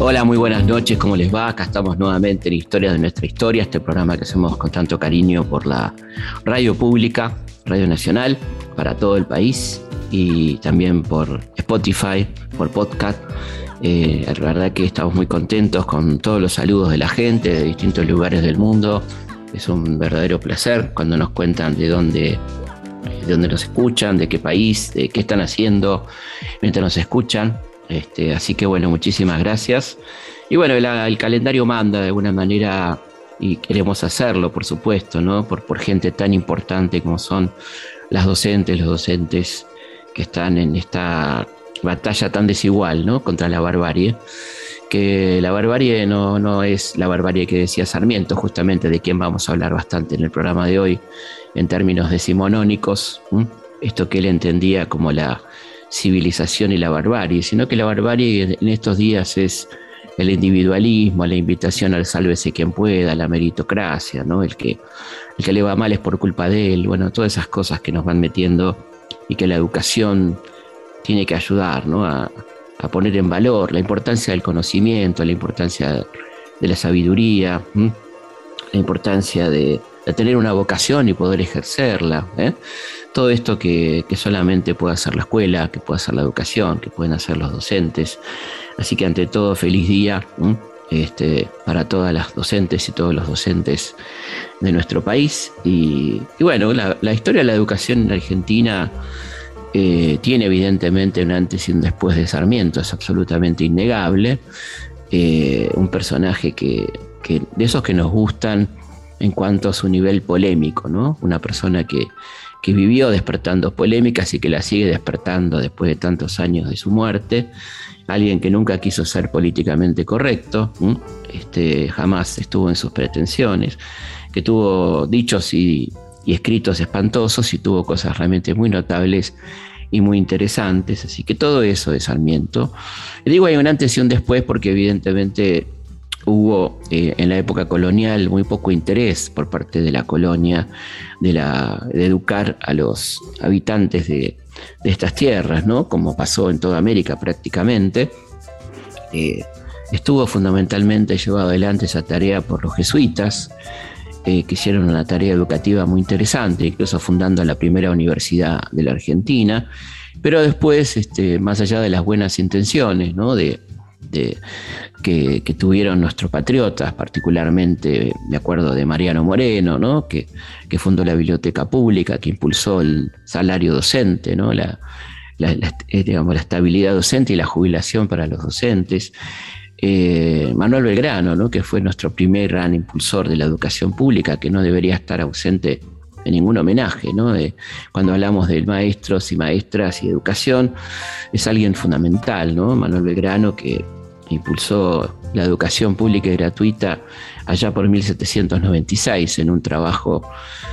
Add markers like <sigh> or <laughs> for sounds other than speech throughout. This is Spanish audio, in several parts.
Hola, muy buenas noches, ¿cómo les va? Acá estamos nuevamente en Historia de nuestra historia, este programa que hacemos con tanto cariño por la radio pública, Radio Nacional, para todo el país y también por Spotify, por podcast. Eh, la verdad que estamos muy contentos con todos los saludos de la gente de distintos lugares del mundo. Es un verdadero placer cuando nos cuentan de dónde, de dónde nos escuchan, de qué país, qué están haciendo mientras nos escuchan. Este, así que bueno, muchísimas gracias. Y bueno, el calendario manda de alguna manera y queremos hacerlo, por supuesto, ¿no? Por, por gente tan importante como son las docentes, los docentes que están en esta batalla tan desigual, ¿no? Contra la barbarie. Que la barbarie no, no es la barbarie que decía Sarmiento, justamente de quien vamos a hablar bastante en el programa de hoy, en términos decimonónicos, esto que él entendía como la civilización y la barbarie, sino que la barbarie en estos días es el individualismo, la invitación al sálvese quien pueda, la meritocracia, ¿no? El que, el que le va mal es por culpa de él, bueno, todas esas cosas que nos van metiendo y que la educación tiene que ayudar, ¿no? A, poner en valor la importancia del conocimiento, la importancia de la sabiduría, la importancia de, tener una vocación y poder ejercerla. ¿eh? Todo esto que, solamente puede hacer la escuela, que puede hacer la educación, que pueden hacer los docentes. Así que ante todo, feliz día este, para todas las docentes y todos los docentes de nuestro país. Y, bueno, la, historia de la educación en Argentina eh, tiene evidentemente un antes y un después de Sarmiento, es absolutamente innegable. Eh, un personaje que, que, de esos que nos gustan en cuanto a su nivel polémico, ¿no? Una persona que, que vivió despertando polémicas y que la sigue despertando después de tantos años de su muerte, alguien que nunca quiso ser políticamente correcto, este, jamás estuvo en sus pretensiones, que tuvo dichos y, escritos espantosos y tuvo cosas realmente muy notables y muy interesantes, así que todo eso de Sarmiento. Digo hay un antes y un después porque evidentemente hubo eh, en la época colonial muy poco interés por parte de la colonia de, la, educar a los habitantes de, estas tierras, ¿no? como pasó en toda América prácticamente. Eh, estuvo fundamentalmente llevado adelante esa tarea por los jesuitas, eh, que hicieron una tarea educativa muy interesante, incluso fundando la primera universidad de la Argentina. Pero después, este, más allá de las buenas intenciones, ¿no? de, que, tuvieron nuestros patriotas, particularmente me acuerdo de Mariano Moreno, ¿no? que, fundó la biblioteca pública, que impulsó el salario docente, ¿no? la, eh, digamos, la estabilidad docente y la jubilación para los docentes. Eh, Manuel Belgrano, ¿no? que fue nuestro primer gran impulsor de la educación pública, que no debería estar ausente en ningún homenaje. ¿no? cuando hablamos de maestros y maestras y educación, es alguien fundamental, ¿no? Manuel Belgrano, que impulsó la educación pública y gratuita allá por 1796 en un trabajo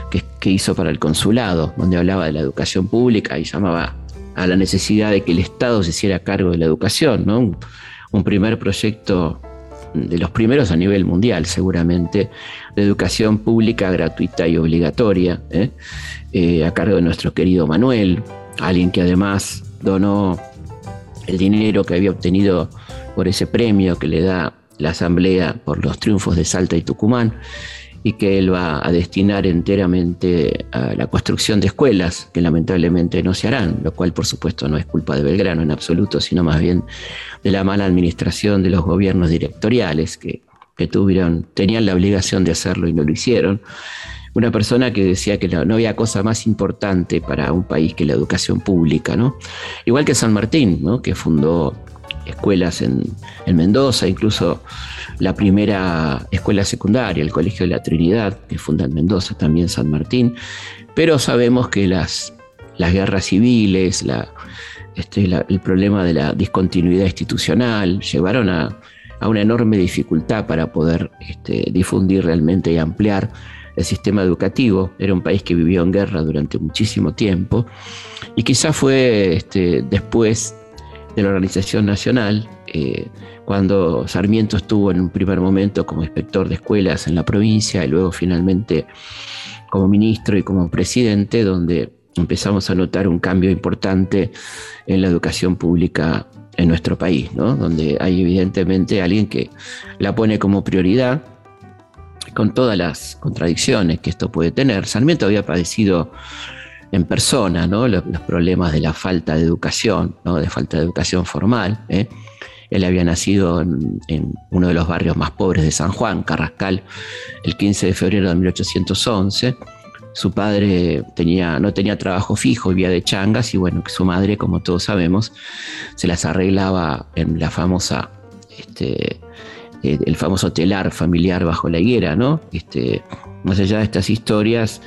que, hizo para el consulado, donde hablaba de la educación pública y llamaba a la necesidad de que el Estado se hiciera cargo de la educación, ¿no? Un, primer proyecto de los primeros a nivel mundial, seguramente, de educación pública gratuita y obligatoria, ¿eh? Eh, a cargo de nuestro querido Manuel, alguien que además donó el dinero que había obtenido por ese premio que le da la Asamblea por los triunfos de Salta y Tucumán y que él va a destinar enteramente a la construcción de escuelas que lamentablemente no se harán, lo cual por supuesto no es culpa de Belgrano en absoluto, sino más bien de la mala administración de los gobiernos directoriales que, tuvieron, tenían la obligación de hacerlo y no lo hicieron. Una persona que decía que no, había cosa más importante para un país que la educación pública, ¿no? Igual que San Martín, ¿no? que fundó escuelas en, Mendoza, incluso la primera escuela secundaria, el Colegio de la Trinidad, que funda en Mendoza, también San Martín, pero sabemos que las, guerras civiles, la, este, el problema de la discontinuidad institucional llevaron a, una enorme dificultad para poder este, difundir realmente y ampliar el sistema educativo. Era un país que vivió en guerra durante muchísimo tiempo y quizás fue este, después de la Organización Nacional, eh, cuando Sarmiento estuvo en un primer momento como inspector de escuelas en la provincia y luego finalmente como ministro y como presidente, donde empezamos a notar un cambio importante en la educación pública en nuestro país, ¿no? donde hay evidentemente alguien que la pone como prioridad, con todas las contradicciones que esto puede tener. Sarmiento había padecido en persona ¿no? los, problemas de la falta de educación, de falta de educación formal. ¿eh? Él había nacido en, uno de los barrios más pobres de San Juan, Carrascal, el 15 de febrero de 1811 su padre tenía, no tenía trabajo fijo, vivía de changas y bueno, su madre, como todos sabemos, se las arreglaba en la famosa, este, eh, el famoso telar familiar bajo la higuera, ¿no? Este, más allá de estas historias,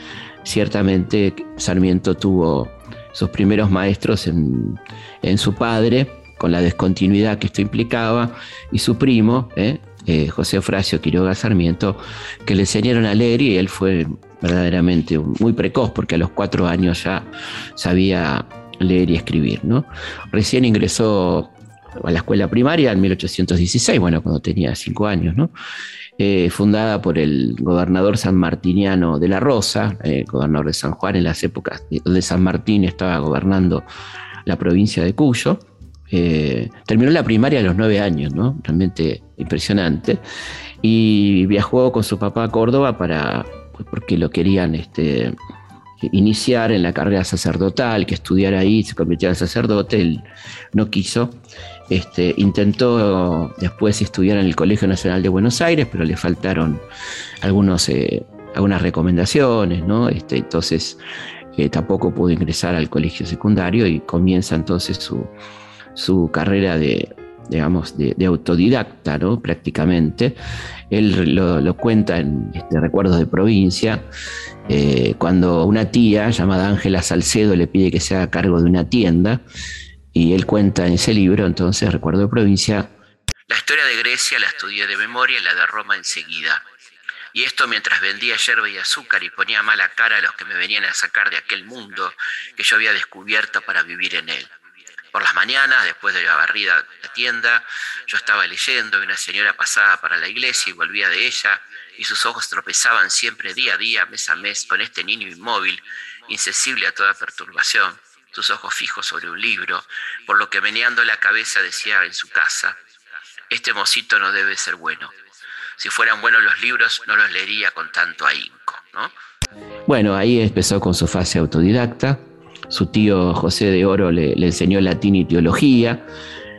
ciertamente Sarmiento tuvo sus primeros maestros en, su padre, con la descontinuidad que esto implicaba, y su primo, ¿eh? Eh, José Ofracio Quiroga Sarmiento, que le enseñaron a leer y él fue verdaderamente muy precoz, porque a los cuatro años ya sabía leer y escribir. ¿no? Recién ingresó a la escuela primaria en 1816, bueno, cuando tenía cinco años, ¿no? Eh, fundada por el gobernador sanmartiniano de la Rosa, eh, gobernador de San Juan en las épocas donde San Martín estaba gobernando la provincia de Cuyo. Eh, terminó la primaria a los nueve años, ¿no? Realmente impresionante. Y viajó con su papá a Córdoba para porque lo querían este, iniciar en la carrera sacerdotal, que estudiara ahí, se convirtiera en sacerdote, él no quiso. Este, intentó después estudiar en el Colegio Nacional de Buenos Aires, pero le faltaron algunos, eh, algunas recomendaciones, ¿no? Este, entonces eh, tampoco pudo ingresar al colegio secundario y comienza entonces su, su carrera de, digamos, de, autodidacta, ¿no? prácticamente. Él lo, cuenta en este, Recuerdos de Provincia, eh, cuando una tía llamada Ángela Salcedo le pide que se haga cargo de una tienda, y él cuenta en ese libro, entonces, Recuerdo de Provincia, la historia de Grecia la estudié de memoria y la de Roma enseguida. Y esto mientras vendía yerba y azúcar y ponía mala cara a los que me venían a sacar de aquel mundo que yo había descubierto para vivir en él. Por las mañanas, después de la barrida de la tienda, yo estaba leyendo y una señora pasaba para la iglesia y volvía de ella, y sus ojos tropezaban siempre día a día, mes a mes, con este niño inmóvil, insensible a toda perturbación, sus ojos fijos sobre un libro, por lo que meneando la cabeza decía en su casa, este mocito no debe ser bueno. Si fueran buenos los libros, no los leería con tanto ahínco, ¿no? Bueno, ahí empezó con su fase autodidacta, su tío José de Oro le, enseñó latín y teología.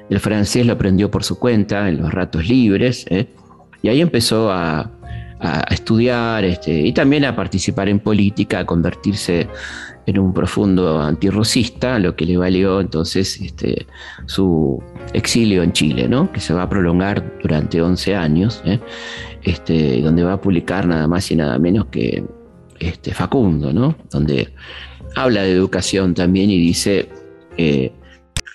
El francés lo aprendió por su cuenta en los ratos libres. ¿eh? Y ahí empezó a, estudiar este, y también a participar en política, a convertirse en un profundo antirrocista, lo que le valió entonces este, su exilio en Chile, ¿no? que se va a prolongar durante 11 años, ¿eh? este, donde va a publicar nada más y nada menos que este, Facundo, ¿no? donde habla de educación también y dice, eh,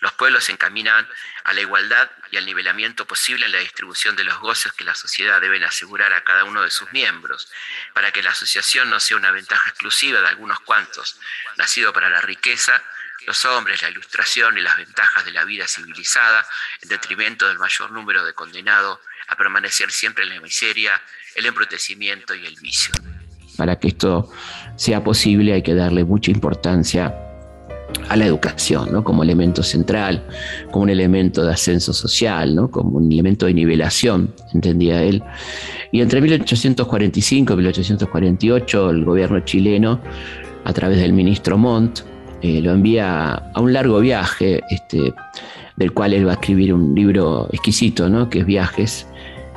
los pueblos se encaminan a la igualdad y al nivelamiento posible en la distribución de los goces que la sociedad debe asegurar a cada uno de sus miembros, para que la asociación no sea una ventaja exclusiva de algunos cuantos, nacido para la riqueza, los hombres, la ilustración y las ventajas de la vida civilizada, en detrimento del mayor número de condenados a permanecer siempre en la miseria, el embrutecimiento y el vicio. Para que esto sea posible hay que darle mucha importancia a la educación, ¿no? como elemento central, como un elemento de ascenso social, ¿no? como un elemento de nivelación, entendía él. Y entre 1845 y 1848 el gobierno chileno, a través del ministro Montt, eh, lo envía a un largo viaje, este, del cual él va a escribir un libro exquisito, ¿no? que es Viajes,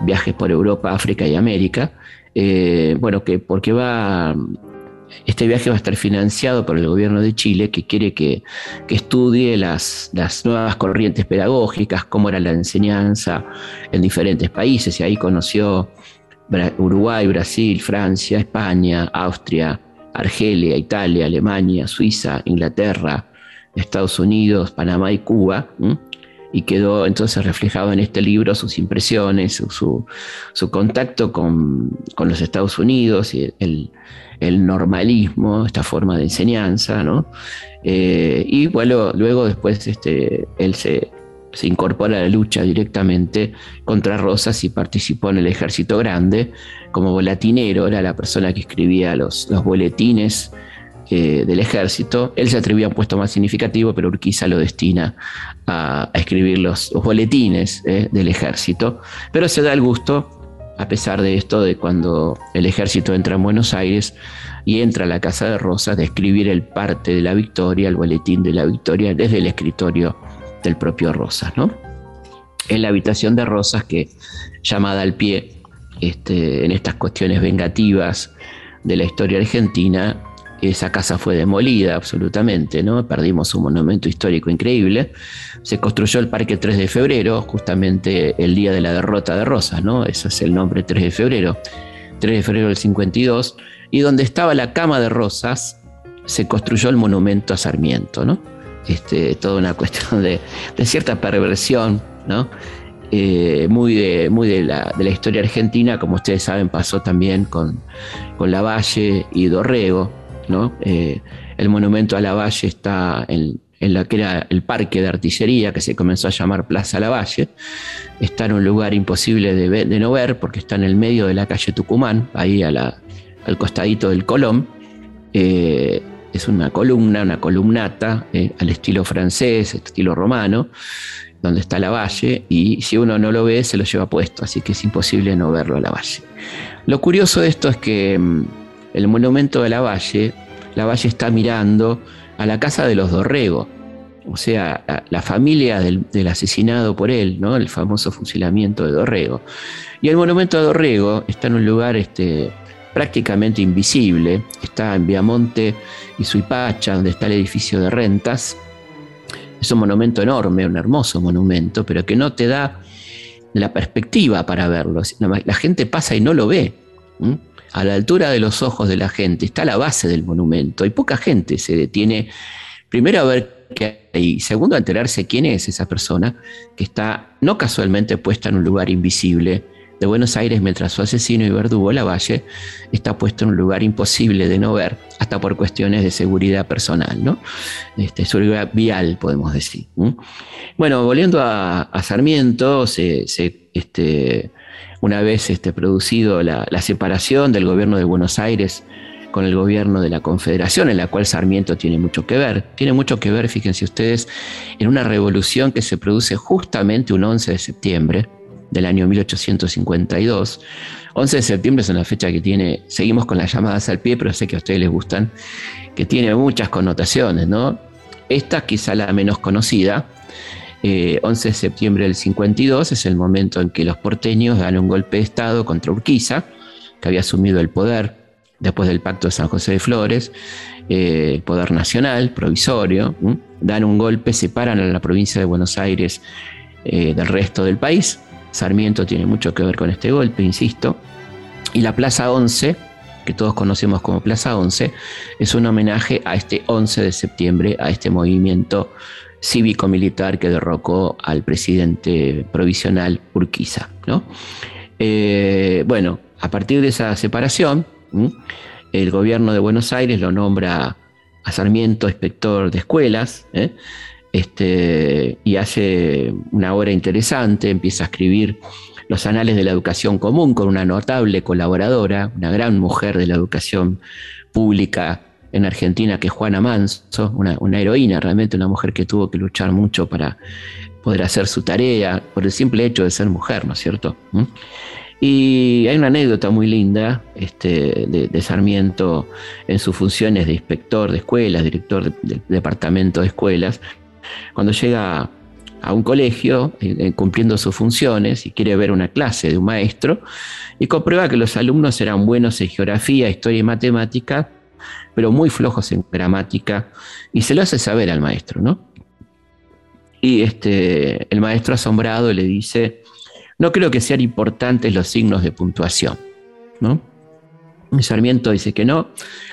Viajes por Europa, África y América, eh, bueno, que porque va, este viaje va a estar financiado por el gobierno de Chile, que quiere que, estudie las, nuevas corrientes pedagógicas, cómo era la enseñanza en diferentes países, y ahí conoció Uruguay, Brasil, Francia, España, Austria, Argelia, Italia, Alemania, Suiza, Inglaterra, Estados Unidos, Panamá y Cuba y quedó entonces reflejado en este libro sus impresiones, su, contacto con, los Estados Unidos, y el, normalismo, esta forma de enseñanza, ¿no? Eh, y bueno, luego después este, él se, incorpora a la lucha directamente contra Rosas y participó en el ejército grande como volatinero, era la persona que escribía los boletines eh, del ejército. Él se atribuía a un puesto más significativo, pero Urquiza lo destina a, escribir los, boletines eh, del ejército. Pero se da el gusto, a pesar de esto, de cuando el ejército entra en Buenos Aires y entra a la Casa de Rosas, de escribir el parte de la victoria, el boletín de la victoria, desde el escritorio del propio Rosas, ¿no? En la habitación de Rosas, que llamada al pie este, en estas cuestiones vengativas de la historia argentina, esa casa fue demolida absolutamente, ¿no? Perdimos un monumento histórico increíble. Se construyó el Parque 3 de Febrero, justamente el día de la derrota de Rosas, ¿no? Ese es el nombre 3 de Febrero. 3 de febrero del 52. Y donde estaba la cama de Rosas, se construyó el monumento a Sarmiento, ¿no? Este, toda una <laughs> cuestión de, cierta perversión, ¿no? Eh, muy, de, muy de, la, historia argentina, como ustedes saben, pasó también con, con Lavalle y Dorrego, Eh, el monumento a Lavalle está en, en la que era el parque de artillería, que se comenzó a llamar Plaza Lavalle. Está en un lugar imposible de, no ver porque está en el medio de la calle Tucumán, ahí al costadito del Colón. Eh, es una columna, una columnata eh, al estilo francés, estilo romano, donde está Lavalle, y si uno no lo ve, se lo lleva puesto, así que es imposible no verlo a Lavalle. Lo curioso de esto es que mm, el monumento de Lavalle, Lavalle está mirando a la casa de los Dorrego, o sea, la, familia del, asesinado por él, ¿no? el famoso fusilamiento de Dorrego. Y el monumento de Dorrego está en un lugar este, prácticamente invisible, está en Viamonte y Suipacha, donde está el edificio de rentas. Es un monumento enorme, un hermoso monumento, pero que no te da la perspectiva para verlo. La gente pasa y no lo ve a la altura de los ojos de la gente, está la base del monumento y poca gente se detiene primero a ver qué hay segundo a enterarse quién es esa persona que está no casualmente puesta en un lugar invisible de Buenos Aires mientras su asesino y verdugo Lavalle está puesto en un lugar imposible de no ver, hasta por cuestiones de seguridad personal, ¿no? Este, seguridad vial, podemos decir. Bueno, volviendo a, Sarmiento, se, este, una vez este, producido la, separación del gobierno de Buenos Aires con el gobierno de la Confederación, en la cual Sarmiento tiene mucho que ver. Tiene mucho que ver, fíjense ustedes, en una revolución que se produce justamente un 11 de septiembre del año 1852. 11 de septiembre es una fecha que tiene, seguimos con las llamadas al pie, pero sé que a ustedes les gustan, que tiene muchas connotaciones, ¿no? Esta quizá la menos conocida, 11 eh, de septiembre del 52 es el momento en que los porteños dan un golpe de Estado contra Urquiza, que había asumido el poder después del pacto de San José de Flores, eh, poder nacional, provisorio, dan un golpe, separan a la provincia de Buenos Aires eh, del resto del país. Sarmiento tiene mucho que ver con este golpe, insisto. Y la Plaza 11, que todos conocemos como Plaza 11, es un homenaje a este 11 de septiembre, a este movimiento cívico-militar que derrocó al presidente provisional Urquiza. ¿no? Eh, bueno, a partir de esa separación, el gobierno de Buenos Aires lo nombra a Sarmiento inspector de escuelas, ¿eh? este, y hace una obra interesante, empieza a escribir los anales de la educación común con una notable colaboradora, una gran mujer de la educación pública en Argentina, que Juana Manso, una, heroína, realmente una mujer que tuvo que luchar mucho para poder hacer su tarea, por el simple hecho de ser mujer, ¿no es cierto? ¿Mm? Y hay una anécdota muy linda este, de, Sarmiento en sus funciones de inspector de escuelas, director del departamento de escuelas, cuando llega a un colegio eh, eh, cumpliendo sus funciones y quiere ver una clase de un maestro y comprueba que los alumnos eran buenos en geografía, historia y matemática, pero muy flojos en gramática, y se lo hace saber al maestro, ¿no? Y este, el maestro asombrado le dice, no creo que sean importantes los signos de puntuación, ¿no? Sarmiento dice que no,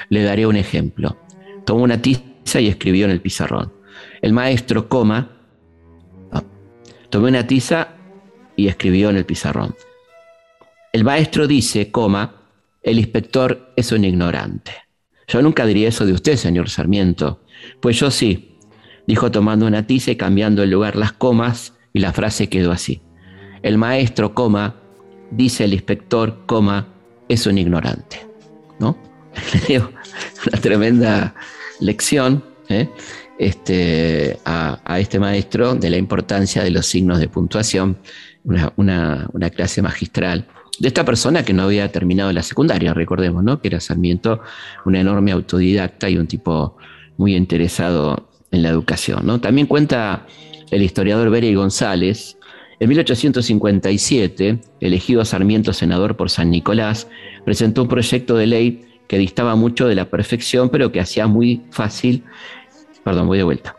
le daré un ejemplo. Tomó una tiza y escribió en el pizarrón. El maestro, coma, tomó una tiza y escribió en el pizarrón. El maestro dice, coma, el inspector es un ignorante. Yo nunca diría eso de usted, señor Sarmiento. Pues yo sí, dijo tomando una tiza y cambiando el lugar las comas, y la frase quedó así. El maestro, coma, dice el inspector, coma, es un ignorante. ¿No? <laughs> una tremenda lección ¿eh? este, a, este maestro de la importancia de los signos de puntuación, una, clase magistral de esta persona que no había terminado la secundaria, recordemos, ¿no? que era Sarmiento, una enorme autodidacta y un tipo muy interesado en la educación. ¿no? También cuenta el historiador Beri González, en 1857, elegido Sarmiento senador por San Nicolás, presentó un proyecto de ley que distaba mucho de la perfección, pero que hacía muy fácil. Perdón, voy de vuelta.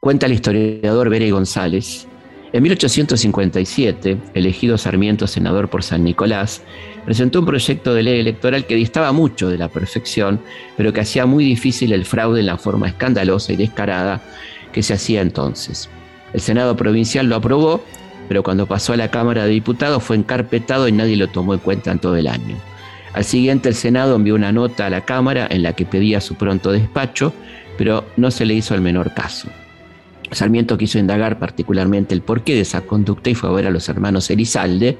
Cuenta el historiador Bere González. En 1857, elegido Sarmiento senador por San Nicolás, presentó un proyecto de ley electoral que distaba mucho de la perfección, pero que hacía muy difícil el fraude en la forma escandalosa y descarada que se hacía entonces. El Senado provincial lo aprobó pero cuando pasó a la Cámara de Diputados fue encarpetado y nadie lo tomó en cuenta en todo el año. Al siguiente el Senado envió una nota a la Cámara en la que pedía su pronto despacho, pero no se le hizo el menor caso. Sarmiento quiso indagar particularmente el porqué de esa conducta y fue a ver a los hermanos Elizalde,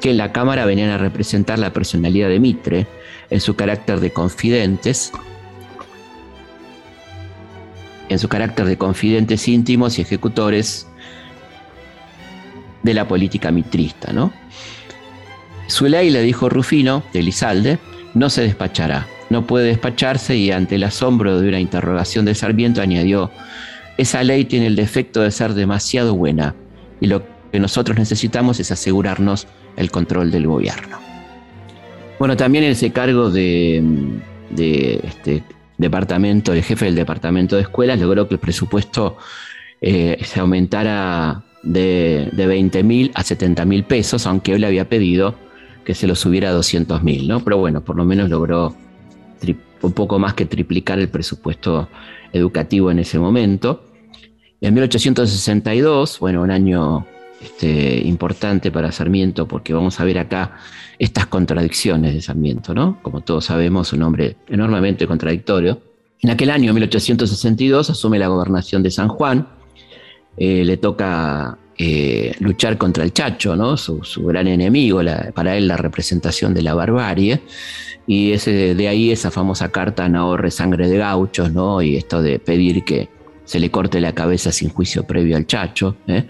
que en la Cámara venían a representar la personalidad de Mitre en su carácter de confidentes, en su carácter de confidentes íntimos y ejecutores de la política mitrista. ¿no? Su ley, le dijo Rufino, de Elizalde, no se despachará, no puede despacharse y ante el asombro de una interrogación de Sarmiento añadió, esa ley tiene el defecto de ser demasiado buena y lo que nosotros necesitamos es asegurarnos el control del gobierno. Bueno, también ese cargo de, este departamento, el jefe del departamento de escuelas, logró que el presupuesto eh, se aumentara de, de 20 mil a 70 mil pesos, aunque él le había pedido que se lo subiera a 200 mil, ¿no? Pero bueno, por lo menos logró un poco más que triplicar el presupuesto educativo en ese momento. En 1862, bueno, un año este, importante para Sarmiento, porque vamos a ver acá estas contradicciones de Sarmiento, ¿no? Como todos sabemos, un hombre enormemente contradictorio. En aquel año, 1862, asume la gobernación de San Juan, eh, le toca eh, luchar contra el Chacho, su, gran enemigo, para él la representación de la barbarie, y ese, de ahí esa famosa carta no ahorre sangre de gauchos, y esto de pedir que se le corte la cabeza sin juicio previo al Chacho. ¿eh?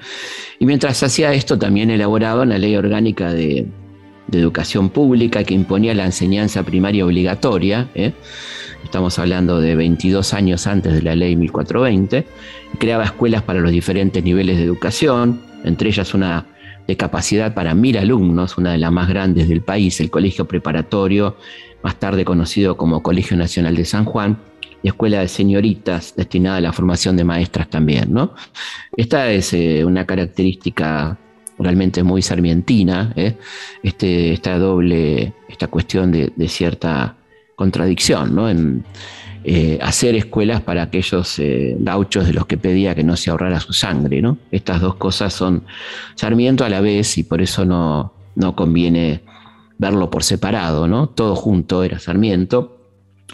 Y mientras hacía esto, también elaboraba una ley orgánica de, de educación pública que imponía la enseñanza primaria obligatoria. Estamos hablando de 22 años antes de la ley 1420 creaba escuelas para los diferentes niveles de educación, entre ellas una de capacidad para mil alumnos, una de las más grandes del país, el Colegio Preparatorio, más tarde conocido como Colegio Nacional de San Juan, y escuela de señoritas destinada a la formación de maestras también. ¿no? Esta es eh, una característica realmente muy sarmientina, ¿eh? este, esta doble, esta cuestión de, de cierta contradicción ¿no? en, eh, hacer escuelas para aquellos eh, gauchos de los que pedía que no se ahorrara su sangre. ¿no? Estas dos cosas son Sarmiento a la vez y por eso no, no conviene verlo por separado. ¿no? Todo junto era Sarmiento.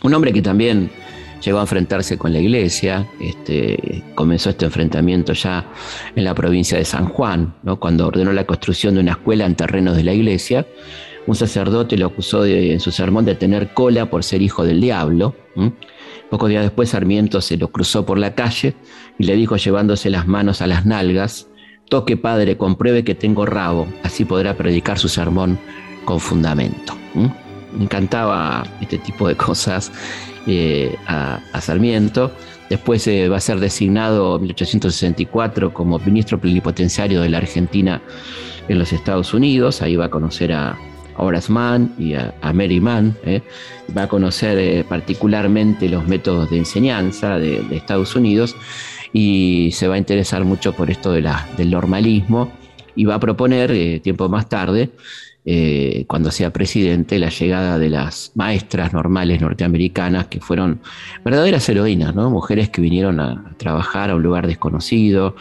Un hombre que también llegó a enfrentarse con la iglesia, este, comenzó este enfrentamiento ya en la provincia de San Juan, ¿no? cuando ordenó la construcción de una escuela en terrenos de la iglesia. Un sacerdote lo acusó en su sermón de tener cola por ser hijo del diablo. Pocos días después Sarmiento se lo cruzó por la calle y le dijo llevándose las manos a las nalgas, toque padre, compruebe que tengo rabo, así podrá predicar su sermón con fundamento. Me encantaba este tipo de cosas eh, a, Sarmiento. Después eh, va a ser designado en 1864 como ministro plenipotenciario de la Argentina en los Estados Unidos. Ahí va a conocer a, Horace Mann y a, Mary Mann. ¿eh? Va a conocer eh, particularmente los métodos de enseñanza de, Estados Unidos y se va a interesar mucho por esto del normalismo y va a proponer, eh, tiempo más tarde, cuando sea presidente, la llegada de las maestras normales norteamericanas que fueron verdaderas heroínas, ¿no? mujeres que vinieron a, trabajar a un lugar desconocido,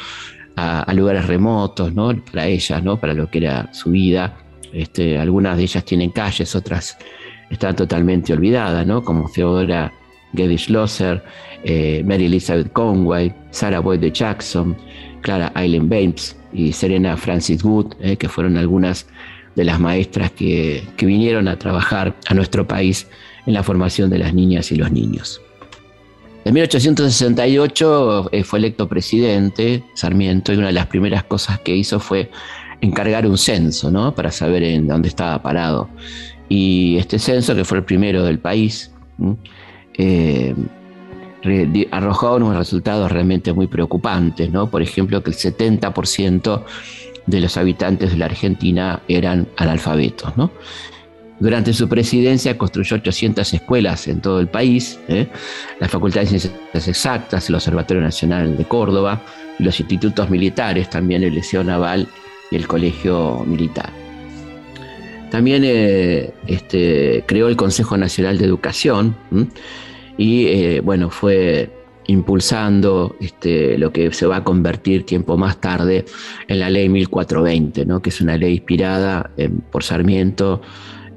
a, lugares remotos, ¿no? para ellas, ¿no? para lo que era su vida este, algunas de ellas tienen calles, otras están totalmente olvidadas, ¿no? como Theodora Geddy Schlosser, eh, Mary Elizabeth Conway, Sarah Boyd de Jackson, Clara Eileen Bates y Serena Francis Wood, eh, que fueron algunas de las maestras que, vinieron a trabajar a nuestro país en la formación de las niñas y los niños. En 1868 eh, fue electo presidente Sarmiento y una de las primeras cosas que hizo fue encargar un censo, ¿no? Para saber en dónde estaba parado. Y este censo, que fue el primero del país, eh, arrojó unos resultados realmente muy preocupantes, ¿no? Por ejemplo, que el 70% de los habitantes de la Argentina eran analfabetos, ¿no? Durante su presidencia construyó 800 escuelas en todo el país, ¿eh? la Facultad de Ciencias Exactas, el Observatorio Nacional de Córdoba, los institutos militares, también el Liceo Naval y el Colegio Militar. También eh, este, creó el Consejo Nacional de Educación y eh, bueno, fue impulsando este, lo que se va a convertir tiempo más tarde en la ley 1420, ¿no? que es una ley inspirada por Sarmiento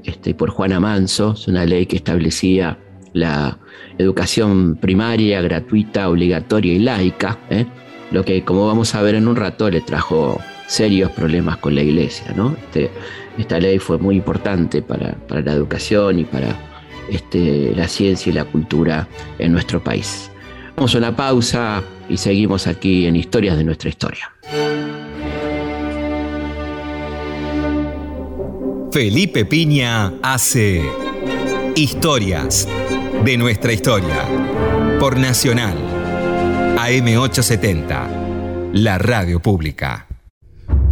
este, y por Juana Manso, es una ley que establecía la educación primaria, gratuita, obligatoria y laica, ¿eh? lo que como vamos a ver en un rato le trajo serios problemas con la iglesia. ¿no? Este, esta ley fue muy importante para, la educación y para este, la ciencia y la cultura en nuestro país. Vamos a una pausa y seguimos aquí en Historias de nuestra historia. Felipe Piña hace Historias de nuestra historia por Nacional AM870, la radio pública.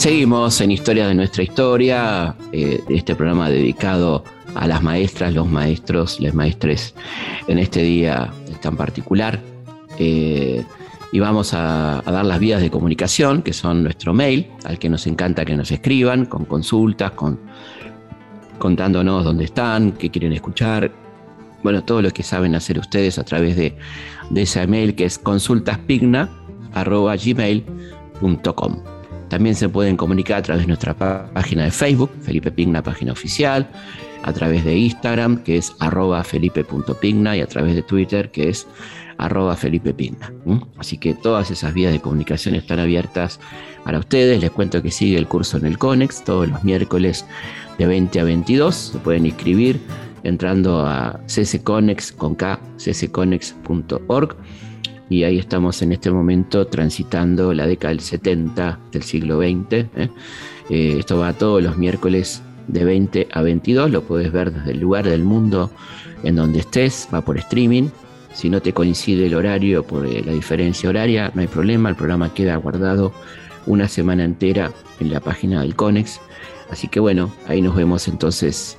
Seguimos en Historia de nuestra historia, eh, este programa dedicado a las maestras, los maestros, las maestres en este día tan particular. Eh, y vamos a, dar las vías de comunicación, que son nuestro mail, al que nos encanta que nos escriban, con consultas, con, contándonos dónde están, qué quieren escuchar. Bueno, todo lo que saben hacer ustedes a través de, de ese mail que es consultaspigna.gmail.com. También se pueden comunicar a través de nuestra página de Facebook, Felipe Pigna, página oficial, a través de Instagram, que es arroba felipe.pigna, y a través de Twitter, que es arroba. Así que todas esas vías de comunicación están abiertas para ustedes. Les cuento que sigue el curso en el CONEX todos los miércoles de 20 a 22. Se pueden inscribir entrando a ccconex con y ahí estamos en este momento transitando la década del 70 del siglo XX. ¿eh? Eh, esto va todos los miércoles de 20 a 22, lo puedes ver desde el lugar del mundo en donde estés, va por streaming. Si no te coincide el horario por eh, la diferencia horaria, no hay problema, el programa queda guardado una semana entera en la página del CONEX. Así que bueno, ahí nos vemos entonces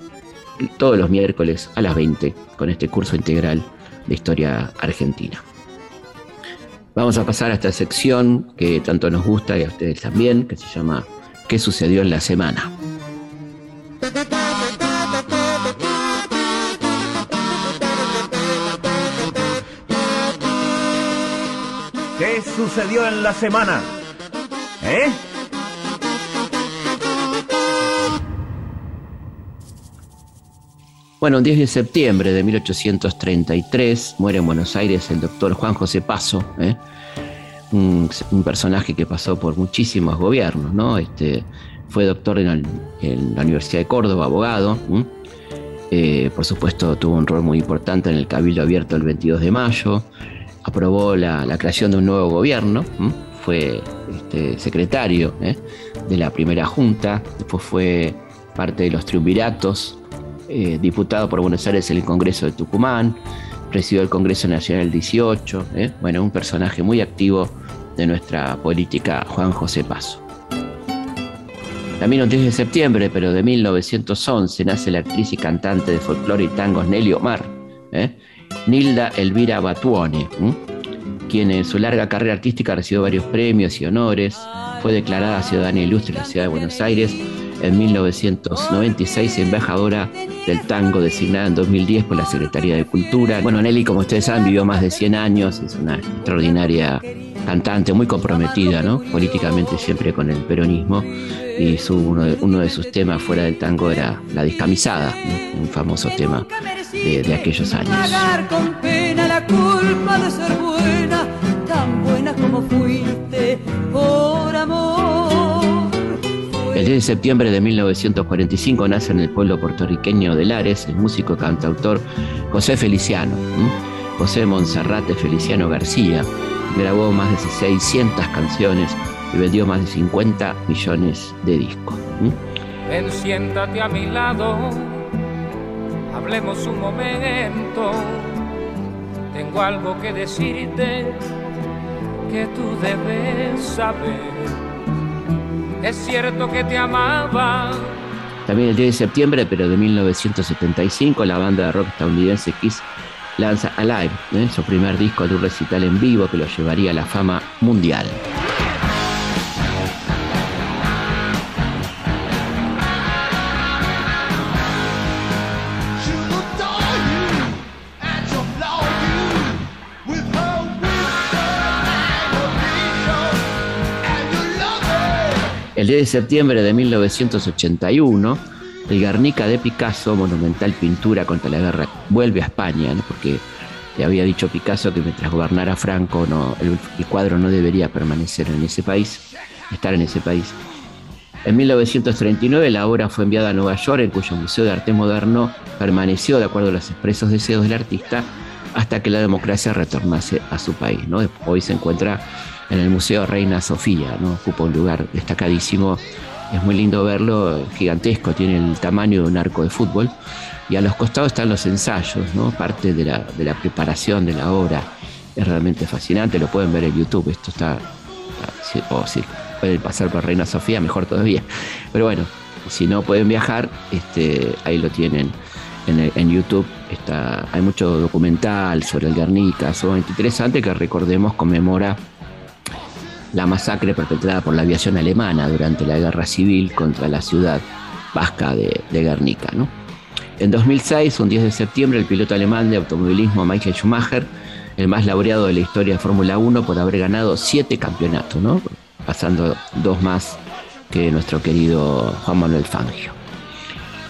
todos los miércoles a las 20 con este curso integral de historia argentina. Vamos a pasar a esta sección que tanto nos gusta y a ustedes también, que se llama ¿Qué sucedió en la semana? ¿Qué sucedió en la semana? ¿Eh? Bueno, el 10 de septiembre de 1833 muere en Buenos Aires el doctor Juan José Paso, ¿eh? un, personaje que pasó por muchísimos gobiernos, ¿no? Este, fue doctor en, la Universidad de Córdoba, abogado. Eh, por supuesto, tuvo un rol muy importante en el Cabildo Abierto el 22 de mayo. Aprobó la, creación de un nuevo gobierno. Fue este, secretario ¿eh? de la primera junta. Después fue parte de los triunviratos eh, diputado por Buenos Aires en el Congreso de Tucumán, presidió el Congreso Nacional 18, eh, bueno, un personaje muy activo de nuestra política, Juan José Paso. También el 10 de septiembre, pero de 1911, nace la actriz y cantante de folclore y tangos Nelly Omar, eh, Nilda Elvira Batuone, quien en su larga carrera artística recibió varios premios y honores, fue declarada ciudadana ilustre de la ciudad de Buenos Aires en 1996 embajadora del tango designada en 2010 por la Secretaría de Cultura. Bueno, Nelly, como ustedes saben, vivió más de 100 años, es una extraordinaria cantante, muy comprometida, ¿no? Políticamente siempre con el peronismo y su, uno, de, sus temas fuera del tango era La discamisada, un famoso tema de, de aquellos años. El 10 de septiembre de 1945 nace en el pueblo puertorriqueño de Lares el músico cantautor José Feliciano. José Monserrate Feliciano García grabó más de 600 canciones y vendió más de 50 millones de discos. A mi lado, hablemos un momento. Tengo algo que decirte que tú debes saber. Es cierto que te amaba. También el 10 de septiembre, pero de 1975, la banda de rock estadounidense Kiss lanza Alive, ¿eh? su primer disco de un recital en vivo que lo llevaría a la fama mundial. El 10 de septiembre de 1981, el Guernica de Picasso, monumental pintura contra la guerra, vuelve a España, porque le había dicho Picasso que mientras gobernara Franco no, el, cuadro no debería permanecer en ese país, estar en ese país. En 1939 la obra fue enviada a Nueva York, en cuyo Museo de Arte Moderno permaneció de acuerdo a los expresos deseos del artista hasta que la democracia retornase a su país. ¿no? Hoy se encuentra en el Museo Reina Sofía, ¿no? ocupa un lugar destacadísimo. Es muy lindo verlo, gigantesco, tiene el tamaño de un arco de fútbol. Y a los costados están los ensayos, ¿no? parte de la, preparación de la obra. Es realmente fascinante, lo pueden ver en YouTube. Esto está, o si pueden pasar por Reina Sofía, mejor todavía. Pero bueno, si no pueden viajar, este, ahí lo tienen en, YouTube. Está, hay mucho documental sobre el Guernica, sumamente interesante que recordemos conmemora la masacre perpetrada por la aviación alemana durante la guerra civil contra la ciudad vasca de, Guernica. ¿no? En 2006, un 10 de septiembre, el piloto alemán de automovilismo Michael Schumacher, el más laureado de la historia de Fórmula 1 por haber ganado siete campeonatos, ¿no? pasando dos más que nuestro querido Juan Manuel Fangio.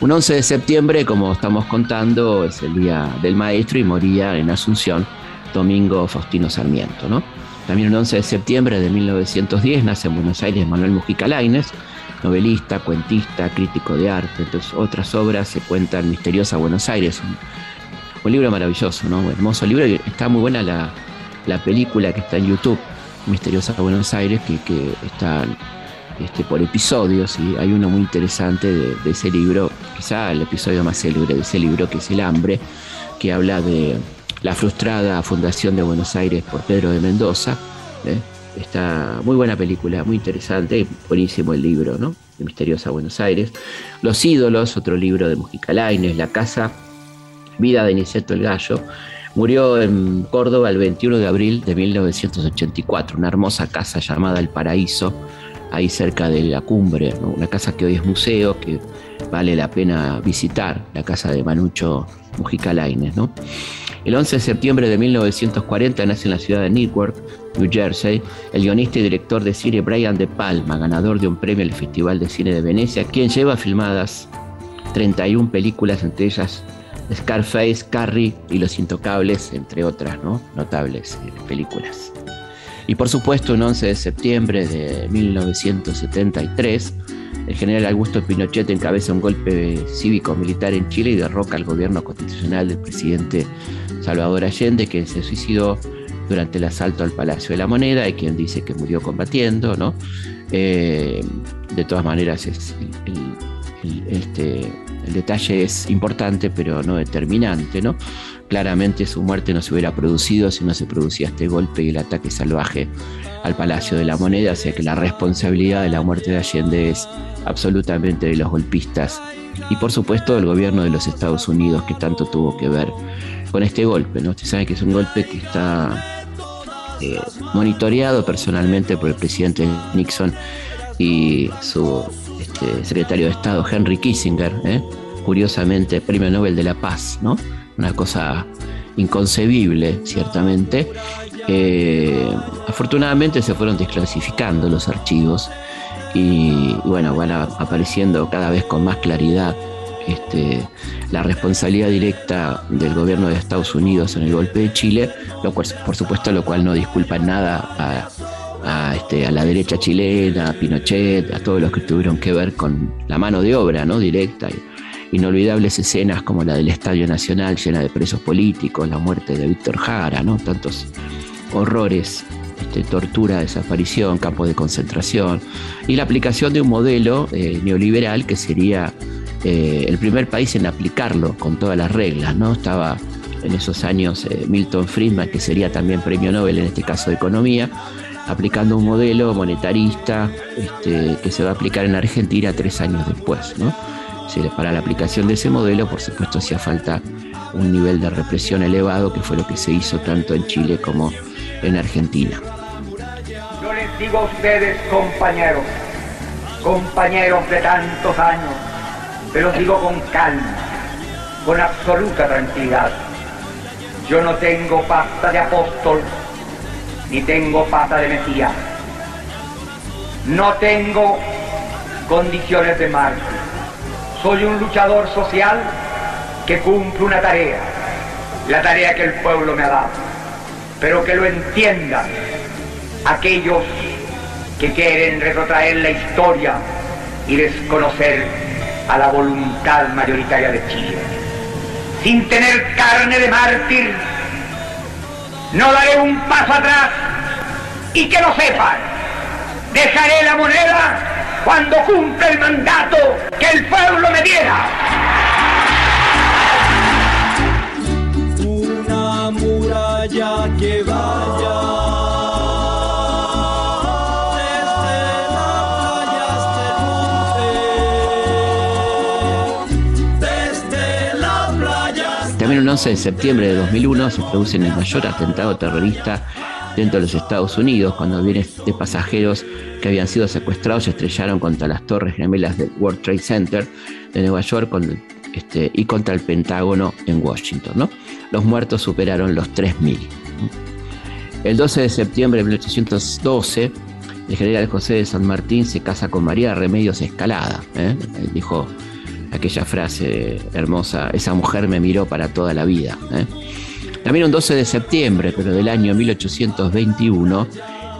Un 11 de septiembre, como estamos contando, es el día del maestro y moría en Asunción Domingo Faustino Sarmiento. ¿no? También el 11 de septiembre de 1910 nace en Buenos Aires Manuel Mujica Lainez, novelista, cuentista, crítico de arte. Entonces, otras obras se cuentan Misteriosa Buenos Aires, un, libro maravilloso, ¿no? Un hermoso libro está muy buena la, película que está en YouTube, Misteriosa Buenos Aires, que, está este, por episodios y hay uno muy interesante de, ese libro, quizá el episodio más célebre de ese libro, que es El hambre, que habla de la frustrada Fundación de Buenos Aires por Pedro de Mendoza. ¿eh? Está muy buena película, muy interesante, buenísimo el libro, ¿no? De Misteriosa Buenos Aires. Los ídolos, otro libro de Mujica Lainez, La casa, Vida de Niceto el Gallo. Murió en Córdoba el 21 de abril de 1984, una hermosa casa llamada El Paraíso, ahí cerca de la cumbre, una casa que hoy es museo, que vale la pena visitar, la casa de Manucho Mujica Lainez, ¿no? El 11 de septiembre de 1940 nace en la ciudad de Newark, New Jersey, el guionista y director de cine Brian De Palma, ganador de un premio al Festival de Cine de Venecia, quien lleva filmadas 31 películas, entre ellas Scarface, Carrie y Los Intocables, entre otras notables eh, películas. Y por supuesto, un 11 de septiembre de 1973, el general Augusto Pinochet encabeza un golpe cívico-militar en Chile y derroca al gobierno constitucional del presidente Salvador Allende, que se suicidó durante el asalto al Palacio de la Moneda, y quien dice que murió combatiendo, ¿no? Eh, de todas maneras, el, este, el detalle es importante, pero no determinante, ¿no? Claramente su muerte no se hubiera producido si no se producía este golpe y el ataque salvaje al Palacio de la Moneda, o sea que la responsabilidad de la muerte de Allende es absolutamente de los golpistas y por supuesto del gobierno de los Estados Unidos que tanto tuvo que ver con este golpe. ¿no? Usted sabe que es un golpe que está eh, monitoreado personalmente por el presidente Nixon y su este, secretario de Estado, Henry Kissinger, ¿eh? curiosamente premio Nobel de la Paz, ¿no? Una cosa inconcebible, ciertamente. Eh, afortunadamente se fueron desclasificando los archivos y bueno, van apareciendo cada vez con más claridad este, la responsabilidad directa del gobierno de Estados Unidos en el golpe de Chile, lo cual, por supuesto, lo cual no disculpa nada a, este, la derecha chilena, a Pinochet, a todos los que tuvieron que ver con la mano de obra ¿no? directa. Inolvidables escenas como la del Estadio Nacional llena de presos políticos, la muerte de Víctor Jara, ¿no? tantos horrores este, tortura, desaparición, campos de concentración, y la aplicación de un modelo eh, neoliberal que sería eh, el primer país en aplicarlo con todas las reglas, ¿no? Estaba en esos años eh, Milton Friedman, que sería también premio Nobel en este caso de economía, aplicando un modelo monetarista este, que se va a aplicar en Argentina tres años después, ¿no? Para la aplicación de ese modelo, por supuesto, hacía falta un nivel de represión elevado, que fue lo que se hizo tanto en Chile como en Argentina. Yo les digo a ustedes, compañeros, compañeros de tantos años, pero digo con calma, con absoluta tranquilidad. Yo no tengo pasta de apóstol, ni tengo pata de Mesías. No tengo condiciones de mártir. Soy un luchador social que cumple una tarea, la tarea que el pueblo me ha dado. Pero que lo entiendan aquellos que quieren retrotraer la historia y desconocer a la voluntad mayoritaria de Chile. Sin tener carne de mártir, no daré un paso atrás y que lo sepan, dejaré la moneda cuando cumpla el mandato que el pueblo me diera. Una muralla que vaya También un 11 de septiembre de 2001 se produce el mayor atentado terrorista dentro de los Estados Unidos, cuando aviones de pasajeros que habían sido secuestrados se estrellaron contra las torres gemelas del World Trade Center de Nueva York este, y contra el Pentágono en Washington. Los muertos superaron los 3.000. El 12 de septiembre de 1812, el general José de San Martín se casa con María Remedios Escalada. ¿eh? Dijo aquella frase hermosa, esa mujer me miró para toda la vida. ¿eh? También un 12 de septiembre, pero del año 1821,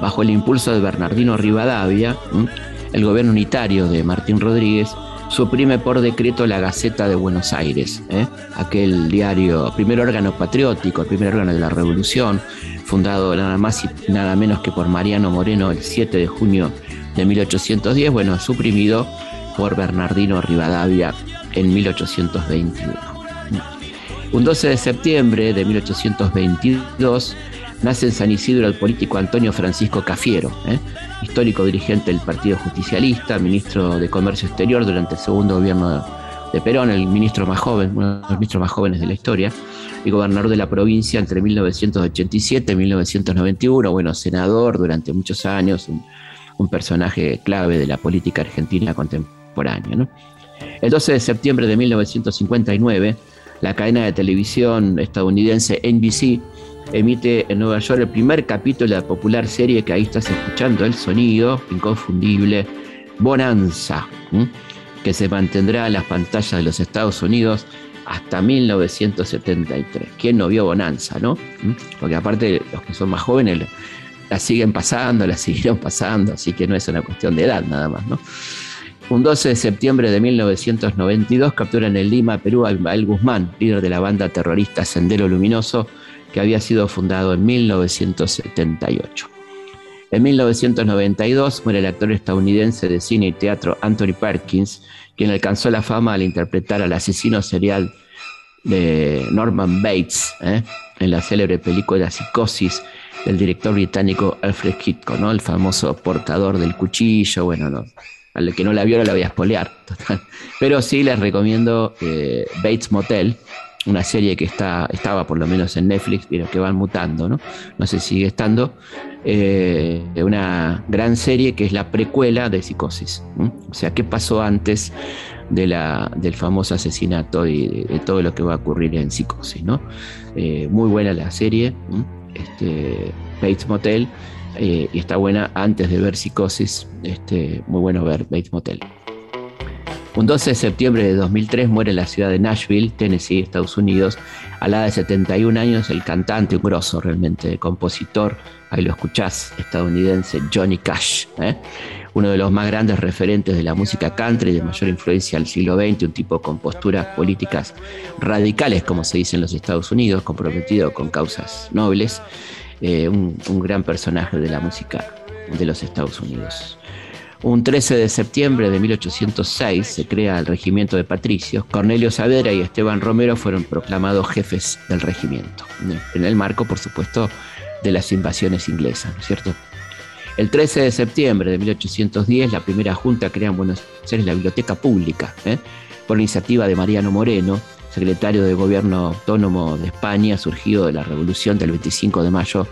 bajo el impulso de Bernardino Rivadavia, el gobierno unitario de Martín Rodríguez suprime por decreto la Gaceta de Buenos Aires, ¿eh? aquel diario, primer órgano patriótico, el primer órgano de la revolución, fundado nada más y nada menos que por Mariano Moreno el 7 de junio de 1810, bueno, suprimido por Bernardino Rivadavia en 1821. Un 12 de septiembre de 1822 nace en San Isidro el político Antonio Francisco Cafiero, ¿eh? histórico dirigente del Partido Justicialista, ministro de Comercio Exterior durante el segundo gobierno de Perón, el ministro más joven, uno de los ministros más jóvenes de la historia, y gobernador de la provincia entre 1987 y 1991, bueno, senador durante muchos años, un, personaje clave de la política argentina contemporánea. El 12 de septiembre de 1959, la cadena de televisión estadounidense NBC emite en Nueva York el primer capítulo de la popular serie que ahí estás escuchando, el sonido inconfundible, Bonanza, que se mantendrá en las pantallas de los Estados Unidos hasta 1973. ¿Quién no vio Bonanza, no? Porque aparte los que son más jóvenes la siguen pasando, la <laughs> siguieron pasando, así que no es una cuestión de edad nada más, ¿no? Un 12 de septiembre de 1992 capturan en Lima, Perú, a Ismael Guzmán, líder de la banda terrorista Sendero Luminoso, que había sido fundado en 1978. En 1992 muere el actor estadounidense de cine y teatro Anthony Perkins, quien alcanzó la fama al interpretar al asesino serial de Norman Bates ¿eh? en la célebre película Psicosis del director británico Alfred Hitchcock, ¿no? el famoso portador del cuchillo, bueno, no, al que no la vio no la voy a espolear. Pero sí les recomiendo eh, Bates Motel, una serie que está, estaba por lo menos en Netflix, pero que van mutando, ¿no? No sé si sigue estando. Eh, una gran serie que es la precuela de Psicosis. O sea, ¿qué pasó antes de la, del famoso asesinato y de, todo lo que va a ocurrir en Psicosis? ¿no? Eh, muy buena la serie, este, Bates Motel, eh, y está buena antes de ver Psicosis, este, muy bueno ver Bates Motel. Un 12 de septiembre de 2003 muere en la ciudad de Nashville, Tennessee, Estados Unidos, a la de 71 años, el cantante, un grosso realmente, compositor, ahí lo escuchás, estadounidense, Johnny Cash, ¿eh? uno de los más grandes referentes de la música country de mayor influencia del siglo XX, un tipo con posturas políticas radicales, como se dice en los Estados Unidos, comprometido con causas nobles, eh, un gran personaje de la música de los Estados Unidos. Un 13 de septiembre de 1806 se crea el regimiento de patricios. Cornelio Saavedra y Esteban Romero fueron proclamados jefes del regimiento, en el marco, por supuesto, de las invasiones inglesas, ¿no es cierto? El 13 de septiembre de 1810, la primera junta crea en Buenos Aires la Biblioteca Pública, ¿eh? por iniciativa de Mariano Moreno, secretario de Gobierno Autónomo de España, surgido de la Revolución del 25 de mayo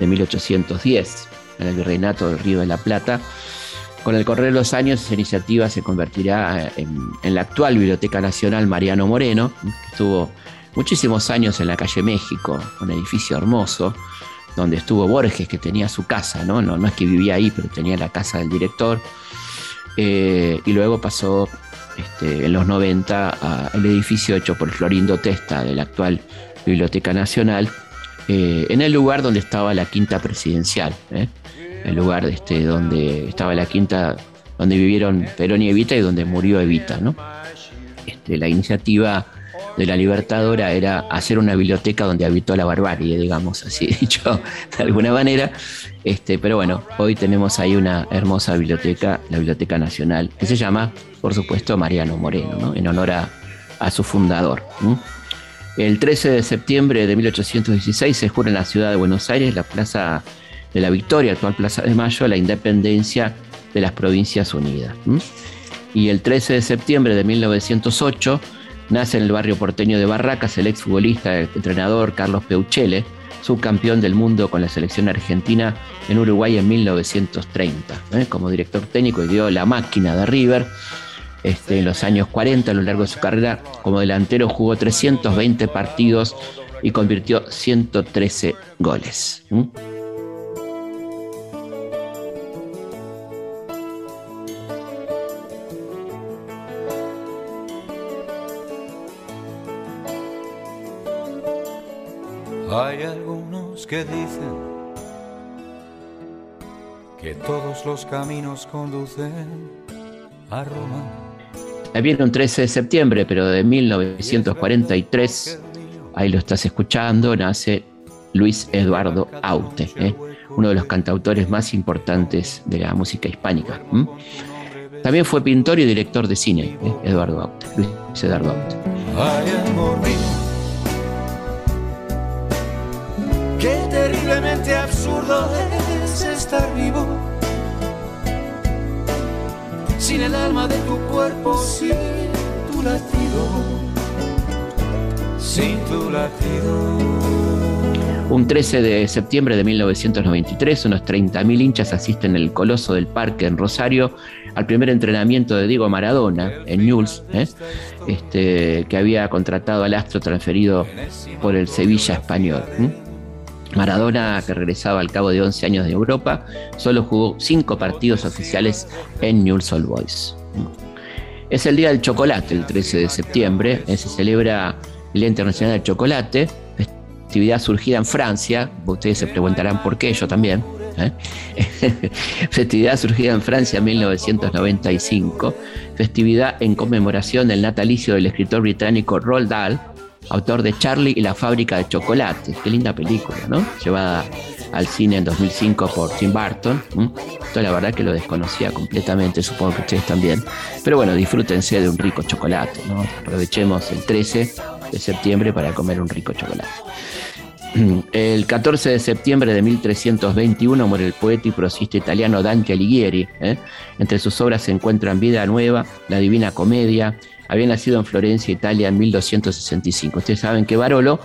de 1810, en el Virreinato del Río de la Plata con el correr de los años, esa iniciativa se convertirá eh, en, la actual Biblioteca Nacional Mariano Moreno, que estuvo muchísimos años en la calle México, un edificio hermoso, donde estuvo Borges, que tenía su casa, ¿no? No, es que vivía ahí, pero tenía la casa del director. Eh, y luego pasó este, en los 90 al edificio hecho por Florindo Testa de la actual Biblioteca Nacional, eh, en el lugar donde estaba la quinta presidencial el lugar este, donde estaba la quinta, donde vivieron Perón y Evita y donde murió Evita. ¿no? Este, la iniciativa de la Libertadora era hacer una biblioteca donde habitó la barbarie, digamos, así <laughs> dicho de alguna manera. Este, pero bueno, hoy tenemos ahí una hermosa biblioteca, la Biblioteca Nacional, que se llama, por supuesto, Mariano Moreno, ¿no? en honor a, su fundador. El 13 de septiembre de 1816 se jura en la ciudad de Buenos Aires la plaza de la Victoria, actual Plaza de Mayo, la independencia de las Provincias Unidas. Y el 13 de septiembre de 1908 nace en el barrio porteño de Barracas el exfutbolista, entrenador Carlos Peuchele, subcampeón del mundo con la selección argentina en Uruguay en 1930. ¿eh? Como director técnico y dio la máquina de River. Este, en los años 40, a lo largo de su carrera como delantero, jugó 320 partidos y convirtió 113 goles. Hay algunos que dicen que todos los caminos conducen a Roma. Viene un 13 de septiembre, pero de 1943, ahí lo estás escuchando, nace Luis Eduardo Aute, ¿eh? uno de los cantautores más importantes de la música hispánica. También fue pintor y director de cine, ¿eh? Eduardo Aute, Luis Eduardo Aute. Sin el alma de tu cuerpo, sin tu latido. Sin tu latido. Un 13 de septiembre de 1993, unos 30.000 hinchas asisten en el Coloso del Parque en Rosario al primer entrenamiento de Diego Maradona en Newell's, ¿eh? este, que había contratado al astro transferido por el Sevilla español. Maradona, que regresaba al cabo de 11 años de Europa, solo jugó 5 partidos oficiales en Newell's Old Boys. Es el Día del Chocolate, el 13 de septiembre. Se celebra el Día Internacional del Chocolate, festividad surgida en Francia. Ustedes se preguntarán por qué, yo también. ¿eh? <laughs> festividad surgida en Francia en 1995. Festividad en conmemoración del natalicio del escritor británico Roald Dahl autor de Charlie y la fábrica de chocolates. Qué linda película, ¿no? Llevada al cine en 2005 por Tim Burton. Esto la verdad que lo desconocía completamente, supongo que ustedes también. Pero bueno, disfrútense de un rico chocolate, ¿no? Aprovechemos el 13 de septiembre para comer un rico chocolate. <clears throat> El 14 de septiembre de 1321 muere el poeta y prosista italiano Dante Alighieri. ¿eh? Entre sus obras se encuentran Vida Nueva, La Divina Comedia, había nacido en Florencia, Italia, en 1265. Ustedes saben que Barolo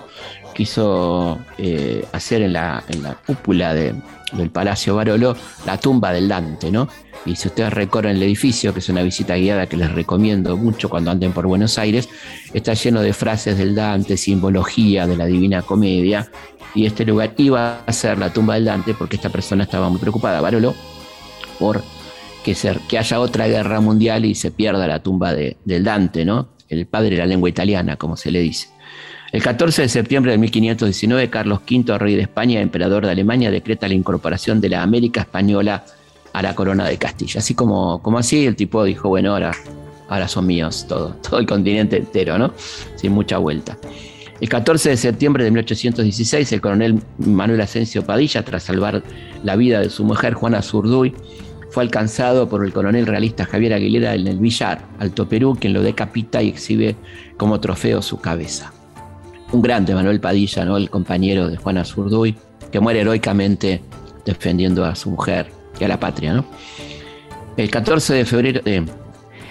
quiso eh, hacer en la, en la cúpula del Palacio Barolo la tumba del Dante, ¿no? Y si ustedes recorren el edificio, que es una visita guiada que les recomiendo mucho cuando anden por Buenos Aires, está lleno de frases del Dante, simbología de la Divina Comedia. Y este lugar iba a ser la tumba del Dante porque esta persona estaba muy preocupada, Barolo, por que, haya otra guerra mundial y se pierda la tumba de, del Dante, ¿no? El padre de la lengua italiana, como se le dice. El 14 de septiembre de 1519, Carlos V, rey de España, emperador de Alemania, decreta la incorporación de la América Española a la corona de Castilla. Así como, como así, el tipo dijo, bueno, ahora, ahora son míos todo, <laughs> todo el continente entero, ¿no? Sin mucha vuelta. El 14 de septiembre de 1816, el coronel Manuel Asensio Padilla, tras salvar la vida de su mujer Juana Zurduy, fue alcanzado por el coronel realista Javier Aguilera en el Villar, Alto Perú, quien lo decapita y exhibe como trofeo su cabeza. Un grande Manuel Padilla, ¿no? el compañero de Juana Zurduy, que muere heroicamente defendiendo a su mujer y a la patria. ¿no? El 14 de febrero, eh,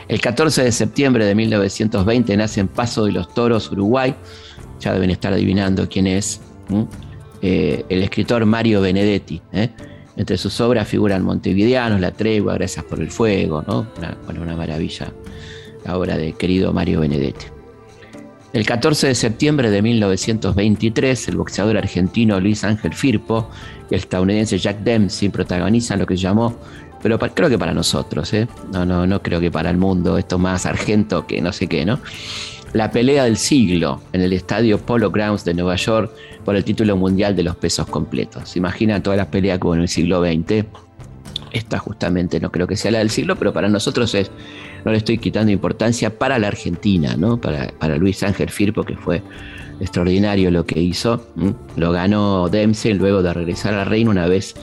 el 14 de septiembre de 1920 nace en Paso de los Toros, Uruguay. Ya deben estar adivinando quién es. Eh, el escritor Mario Benedetti. ¿eh? Entre sus obras figuran Montevideanos, La Tregua, Gracias por el Fuego, ¿no? Una, bueno, una maravilla la obra de querido Mario Benedetti. El 14 de septiembre de 1923, el boxeador argentino Luis Ángel Firpo y el estadounidense Jack Dempsey protagonizan lo que llamó, pero creo que para nosotros, ¿eh? no, no, no creo que para el mundo, esto más argento que no sé qué, ¿no? La pelea del siglo en el estadio Polo Grounds de Nueva York por el título mundial de los pesos completos. ¿Se imaginan todas las peleas como en el siglo XX? Esta justamente no creo que sea la del siglo, pero para nosotros es no le estoy quitando importancia para la Argentina, ¿no? Para, Luis Ángel Firpo, que fue extraordinario lo que hizo. Lo ganó Dempsey luego de regresar al reino una vez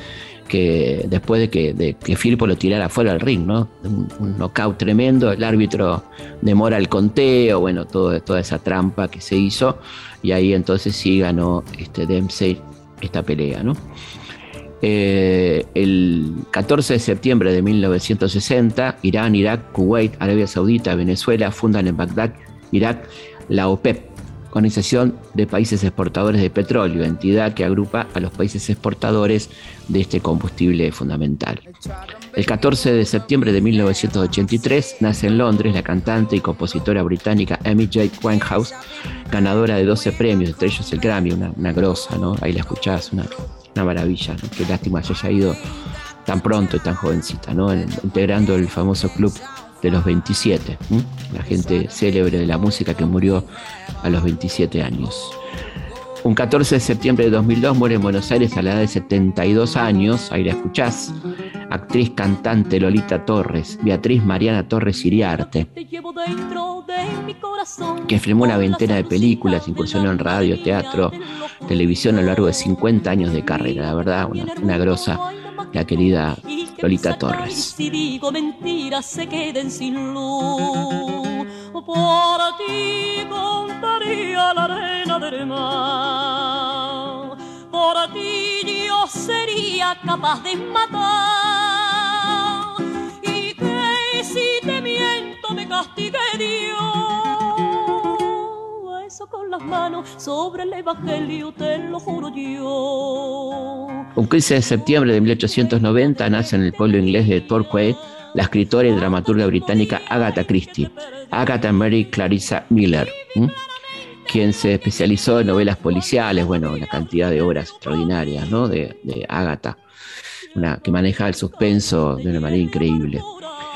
que después de que, que Firpo lo tirara fuera del ring, ¿no? Un, un, knockout tremendo, el árbitro demora el conteo, bueno, todo, toda esa trampa que se hizo, y ahí entonces sí ganó este Dempsey esta pelea, ¿no? Eh, el 14 de septiembre de 1960, Irán, Irak, Kuwait, Arabia Saudita, Venezuela fundan en Bagdad, Irak, la OPEP, Organización de Países Exportadores de Petróleo, entidad que agrupa a los países exportadores de este combustible fundamental. El 14 de septiembre de 1983 nace en Londres la cantante y compositora británica Amy J. Winehouse, ganadora de 12 premios, entre ellos el Grammy, una, una grosa, ¿no? Ahí la escuchás, una, una maravilla, qué lástima que haya ido tan pronto y tan jovencita, ¿no? integrando el famoso club de los 27, la gente célebre de la música que murió a los 27 años. Un 14 de septiembre de 2002 muere en Buenos Aires a la edad de 72 años, ahí la escuchás, actriz cantante Lolita Torres, Beatriz Mariana Torres Iriarte, que filmó una veintena de películas, incursionó en radio, teatro, televisión a lo largo de 50 años de carrera, la verdad, una, una grosa, la querida Lolita Torres. Si digo mentiras se queden sin luz, por ti contaría la arena del mar, por ti yo sería capaz de matar, y que si te miento me castigue Dios con las manos sobre el Evangelio, te lo juro yo. Un 15 de septiembre de 1890 nace en el pueblo inglés de Torquay la escritora y dramaturga británica Agatha Christie, Agatha Mary Clarissa Miller, quien se especializó en novelas policiales, bueno, la cantidad de obras extraordinarias ¿no? de, de Agatha, una, que maneja el suspenso de una manera increíble.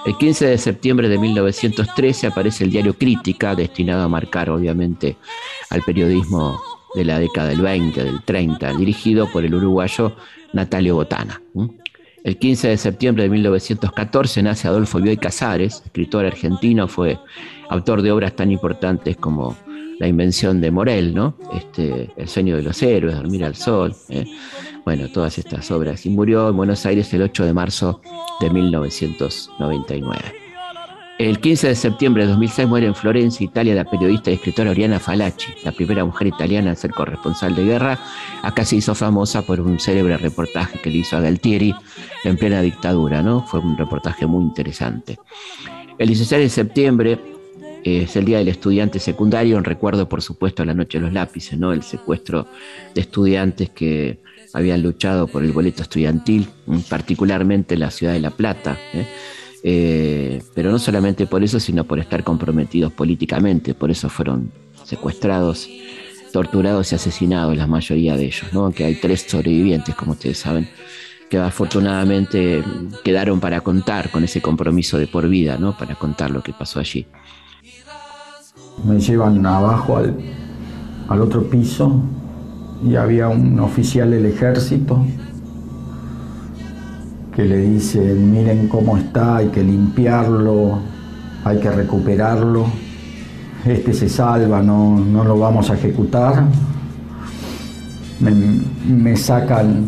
El 15 de septiembre de 1913 aparece el diario Crítica, destinado a marcar obviamente al periodismo de la década del 20, del 30, dirigido por el uruguayo Natalio Botana. El 15 de septiembre de 1914 nace Adolfo Bioy Casares, escritor argentino, fue autor de obras tan importantes como La invención de Morel, ¿no? este, El sueño de los héroes, Dormir al sol. ¿eh? Bueno, todas estas obras. Y murió en Buenos Aires el 8 de marzo de 1999. El 15 de septiembre de 2006 muere en Florencia, Italia, la periodista y escritora Oriana Falacci, la primera mujer italiana en ser corresponsal de guerra. Acá se hizo famosa por un célebre reportaje que le hizo a Galtieri en plena dictadura, ¿no? Fue un reportaje muy interesante. El 16 de septiembre es el Día del Estudiante Secundario, en recuerdo, por supuesto, a la Noche de los Lápices, ¿no? El secuestro de estudiantes que habían luchado por el boleto estudiantil, particularmente en la ciudad de La Plata. ¿eh? Eh, pero no solamente por eso, sino por estar comprometidos políticamente, por eso fueron secuestrados, torturados y asesinados la mayoría de ellos, ¿no? aunque hay tres sobrevivientes, como ustedes saben, que afortunadamente quedaron para contar con ese compromiso de por vida, ¿no? para contar lo que pasó allí. Me llevan abajo al, al otro piso y había un oficial del ejército que le dice, miren cómo está, hay que limpiarlo, hay que recuperarlo, este se salva, no, no lo vamos a ejecutar. Me, sacan,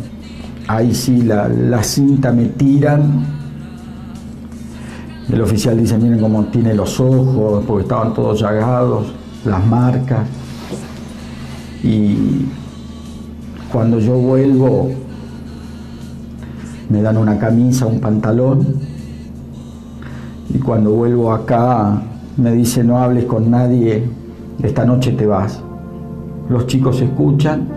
ahí sí, la, la, cinta me tiran. El oficial dice, miren cómo tiene los ojos, porque estaban todos llagados, las marcas. Y cuando yo vuelvo, me dan una camisa, un pantalón. Y cuando vuelvo acá, me dice, no hables con nadie, esta noche te vas. Los chicos escuchan.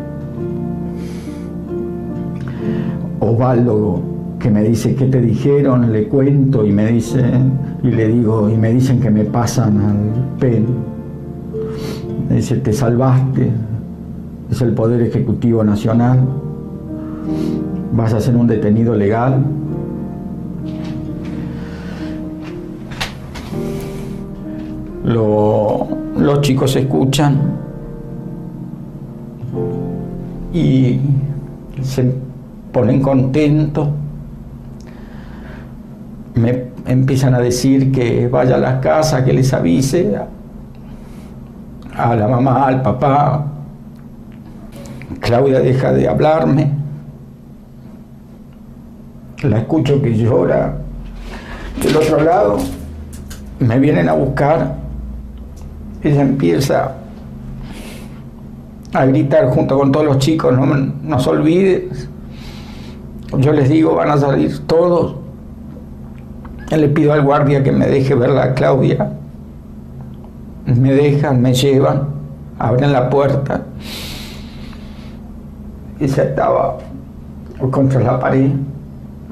Osvaldo, que me dice, ¿qué te dijeron? Le cuento y me dice, y le digo, y me dicen que me pasan al PEN. Me dice, te salvaste, es el Poder Ejecutivo Nacional, vas a ser un detenido legal. los chicos escuchan y se ponen contentos. Me empiezan a decir que vaya a la casa, que les avise a la mamá, al papá, Claudia deja de hablarme. La escucho que llora. Del otro lado, me vienen a buscar. Ella empieza a gritar junto con todos los chicos, no nos olvides. Yo les digo, van a salir todos. Le pido al guardia que me deje ver a Claudia. Me dejan, me llevan, abren la puerta y se estaba contra la pared.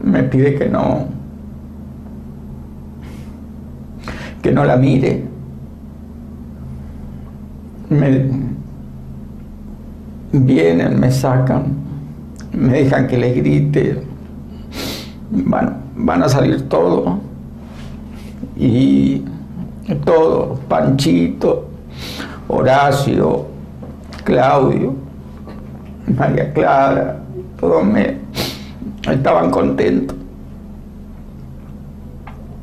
Me pide que no, que no la mire. Me vienen, me sacan, me dejan que les grite. Bueno, van a salir todo. Y todo, Panchito, Horacio, Claudio María Clara, todos me estaban contentos.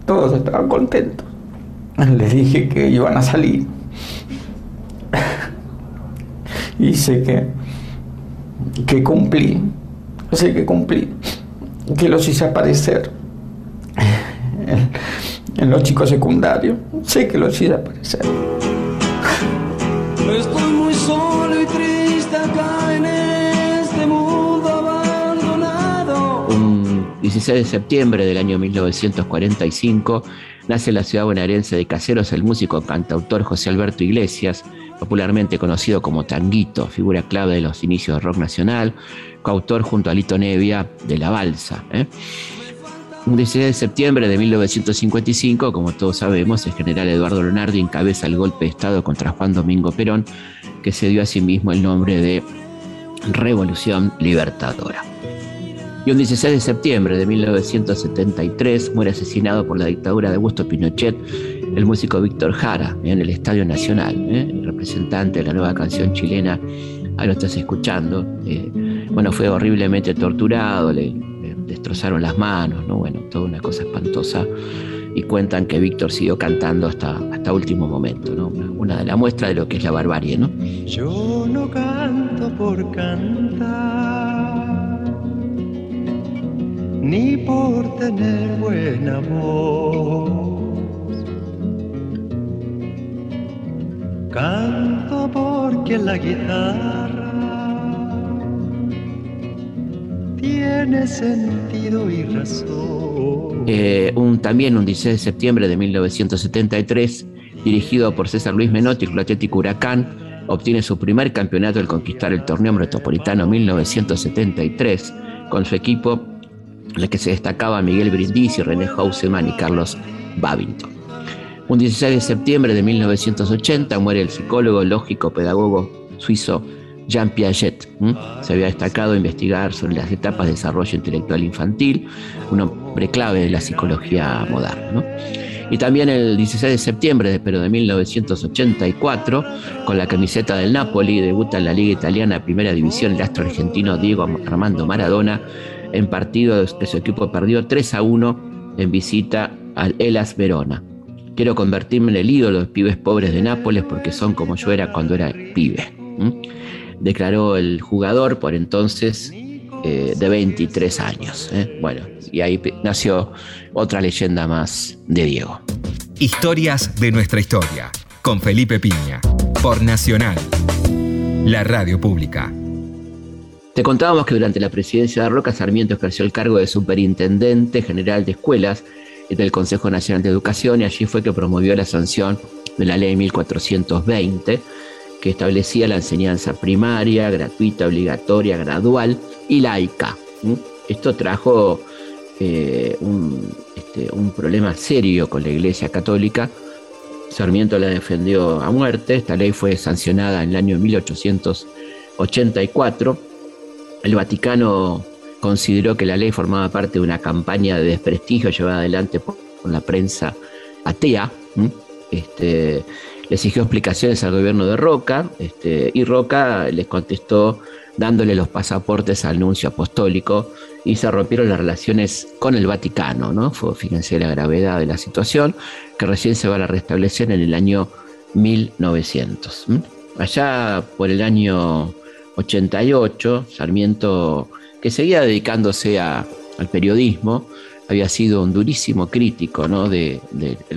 Todos estaban contentos. Les dije que iban a salir. <laughs> y sé que, que cumplí. Sé que cumplí. Que los hice aparecer en, en los chicos secundarios. Sé que los hice aparecer. 16 de septiembre del año 1945 nace en la ciudad bonaerense de Caseros el músico cantautor José Alberto Iglesias, popularmente conocido como Tanguito, figura clave de los inicios del rock nacional, coautor junto a Lito Nevia de La Balsa. ¿eh? Un 16 de septiembre de 1955, como todos sabemos, el general Eduardo Leonardo encabeza el golpe de Estado contra Juan Domingo Perón, que se dio a sí mismo el nombre de Revolución Libertadora. Y un 16 de septiembre de 1973 muere asesinado por la dictadura de Augusto Pinochet el músico Víctor Jara en el Estadio Nacional, ¿eh? el representante de la nueva canción chilena. Ahí lo estás escuchando. Eh, bueno, fue horriblemente torturado, le, destrozaron las manos, ¿no? Bueno, toda una cosa espantosa. Y cuentan que Víctor siguió cantando hasta, hasta último momento, ¿no? Una, una de las muestras de lo que es la barbarie, ¿no? Yo no canto por cantar ni por tener buena voz. Canto porque la guitarra tiene sentido y razón. Eh, un, también un 16 de septiembre de 1973 dirigido por César Luis Menotti, el Atlético Huracán, obtiene su primer campeonato al conquistar el torneo metropolitano 1973 con su equipo en el que se destacaba Miguel Brindisi, René Hauseman y Carlos Babington. Un 16 de septiembre de 1980 muere el psicólogo, lógico, pedagogo suizo Jean Piaget. Se había destacado a investigar sobre las etapas de desarrollo intelectual infantil, un hombre clave de la psicología moderna. Y también el 16 de septiembre, pero de 1984, con la camiseta del Napoli, debuta en la Liga Italiana Primera División el astro argentino Diego Armando Maradona, en partido que su equipo perdió 3 a 1 en visita al Elas Verona. Quiero convertirme en el ídolo de los pibes pobres de Nápoles porque son como yo era cuando era pibe. Declaró el jugador por entonces eh, de 23 años. ¿eh? Bueno, y ahí nació otra leyenda más de Diego. Historias de nuestra historia, con Felipe Piña, por Nacional, la radio pública. Te contábamos que durante la presidencia de Roca, Sarmiento ejerció el cargo de superintendente general de escuelas del Consejo Nacional de Educación y allí fue que promovió la sanción de la ley 1420 que establecía la enseñanza primaria, gratuita, obligatoria, gradual y laica. Esto trajo eh, este, un, problema serio con la Iglesia Católica. Sarmiento la defendió a muerte. Esta ley fue sancionada en el año 1884. El Vaticano consideró que la ley formaba parte de una campaña de desprestigio llevada adelante por, la prensa atea. Este, le exigió explicaciones al gobierno de Roca este, y Roca les contestó dándole los pasaportes al nuncio apostólico y se rompieron las relaciones con el Vaticano. ¿no? Fue, fíjense la gravedad de la situación que recién se va a restablecer en el año 1900. Allá por el año 88, Sarmiento, que seguía dedicándose al periodismo, había sido un durísimo crítico ¿no? del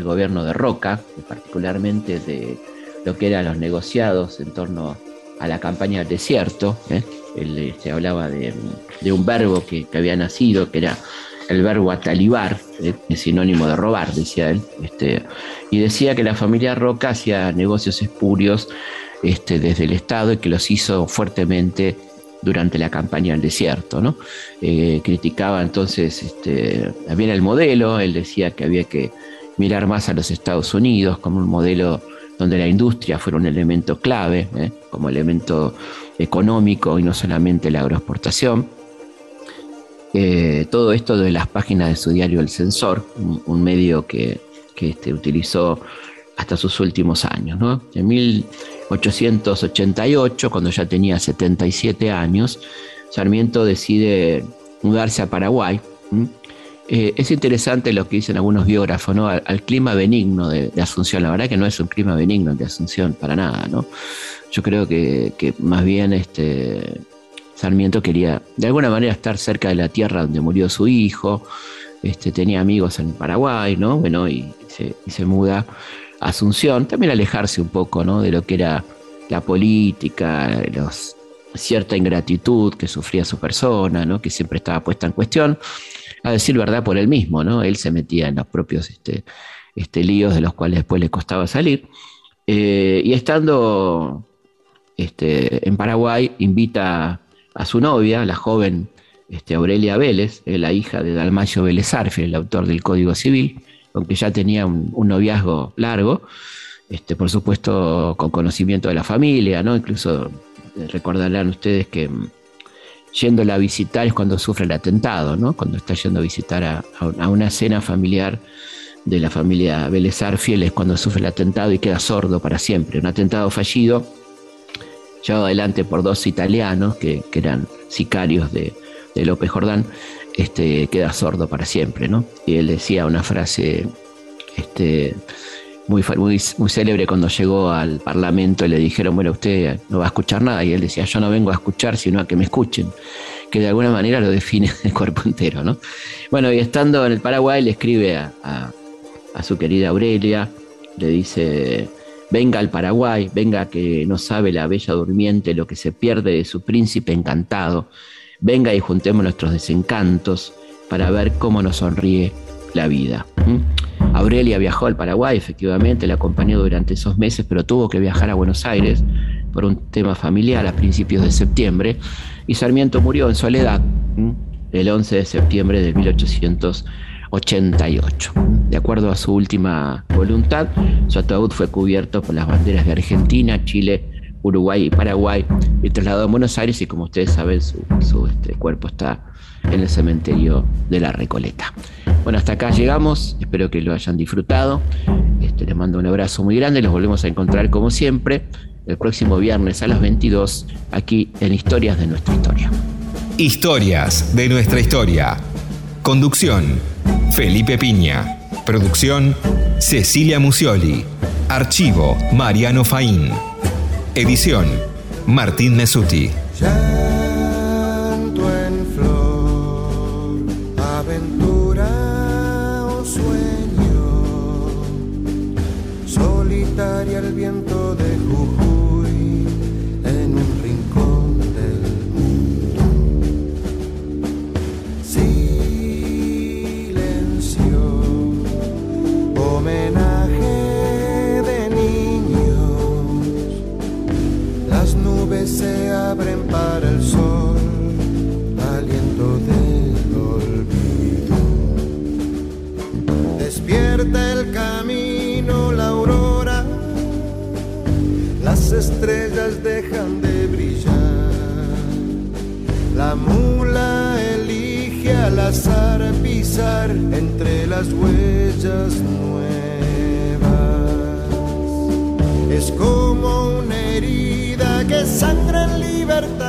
gobierno de Roca, particularmente de lo que eran los negociados en torno a la campaña del desierto. ¿eh? Él se hablaba de, un verbo que, había nacido, que era el verbo atalibar, ¿eh? sinónimo de robar, decía él. Este, y decía que la familia Roca hacía negocios espurios este, desde el Estado y que los hizo fuertemente durante la campaña del desierto. ¿no? Eh, criticaba entonces este, el modelo, él decía que había que mirar más a los Estados Unidos como un modelo donde la industria fuera un elemento clave, ¿eh? como elemento económico y no solamente la agroexportación. Eh, todo esto de las páginas de su diario El Censor, un, medio que, este, utilizó hasta sus últimos años. ¿no? En 1888, cuando ya tenía 77 años, Sarmiento decide mudarse a Paraguay. Eh, es interesante lo que dicen algunos biógrafos, ¿no? Al, clima benigno de, Asunción. La verdad que no es un clima benigno de Asunción para nada, ¿no? Yo creo que, más bien este, Sarmiento quería de alguna manera estar cerca de la tierra donde murió su hijo. Este, tenía amigos en Paraguay, ¿no? Bueno, y se, y se muda Asunción, también alejarse un poco de lo que era la política, cierta ingratitud que sufría su persona, que siempre estaba puesta en cuestión, a decir verdad por él mismo, ¿no? él se metía en los propios este, este, líos de los cuales después le costaba salir, eh, y estando este, en Paraguay invita a su novia, la joven este, Aurelia Vélez, eh, la hija de Dalmacio Vélez Arfe, el autor del Código Civil, aunque ya tenía un, noviazgo largo, este, por supuesto con conocimiento de la familia, ¿no? Incluso eh, recordarán ustedes que mm, yéndola a visitar es cuando sufre el atentado, ¿no? Cuando está yendo a visitar a, una cena familiar de la familia Vélez Arfiel es cuando sufre el atentado y queda sordo para siempre. Un atentado fallido llevado adelante por dos italianos que, eran sicarios de, de López Jordán este, queda sordo para siempre, ¿no? Y él decía una frase este, muy, muy, muy célebre cuando llegó al Parlamento y le dijeron, bueno, usted no va a escuchar nada, y él decía, yo no vengo a escuchar, sino a que me escuchen, que de alguna manera lo define <laughs> el cuerpo entero, ¿no? Bueno, y estando en el Paraguay le escribe a, a su querida Aurelia, le dice, venga al Paraguay, venga que no sabe la bella durmiente lo que se pierde de su príncipe encantado, Venga y juntemos nuestros desencantos para ver cómo nos sonríe la vida. Aurelia viajó al Paraguay, efectivamente, la acompañó durante esos meses, pero tuvo que viajar a Buenos Aires por un tema familiar a principios de septiembre, y Sarmiento murió en soledad el 11 de septiembre de 1888. De acuerdo a su última voluntad, su ataúd fue cubierto por las banderas de Argentina, Chile, Uruguay y Paraguay y trasladado a Buenos Aires y como ustedes saben su, este, cuerpo está en el cementerio de la Recoleta. Bueno, hasta acá llegamos, espero que lo hayan disfrutado. Este, les mando un abrazo muy grande, los volvemos a encontrar como siempre el próximo viernes a las 22 aquí en Historias de nuestra historia. Historias de nuestra historia. Conducción, Felipe Piña. Producción, Cecilia Musioli. Archivo, Mariano Faín. Edición, Martín Mesuti. en flor, aventura o sueño, solitaria el viento de Jujuy estrellas dejan de brillar. La mula elige al azar pisar entre las huellas nuevas. Es como una herida que sangra en libertad,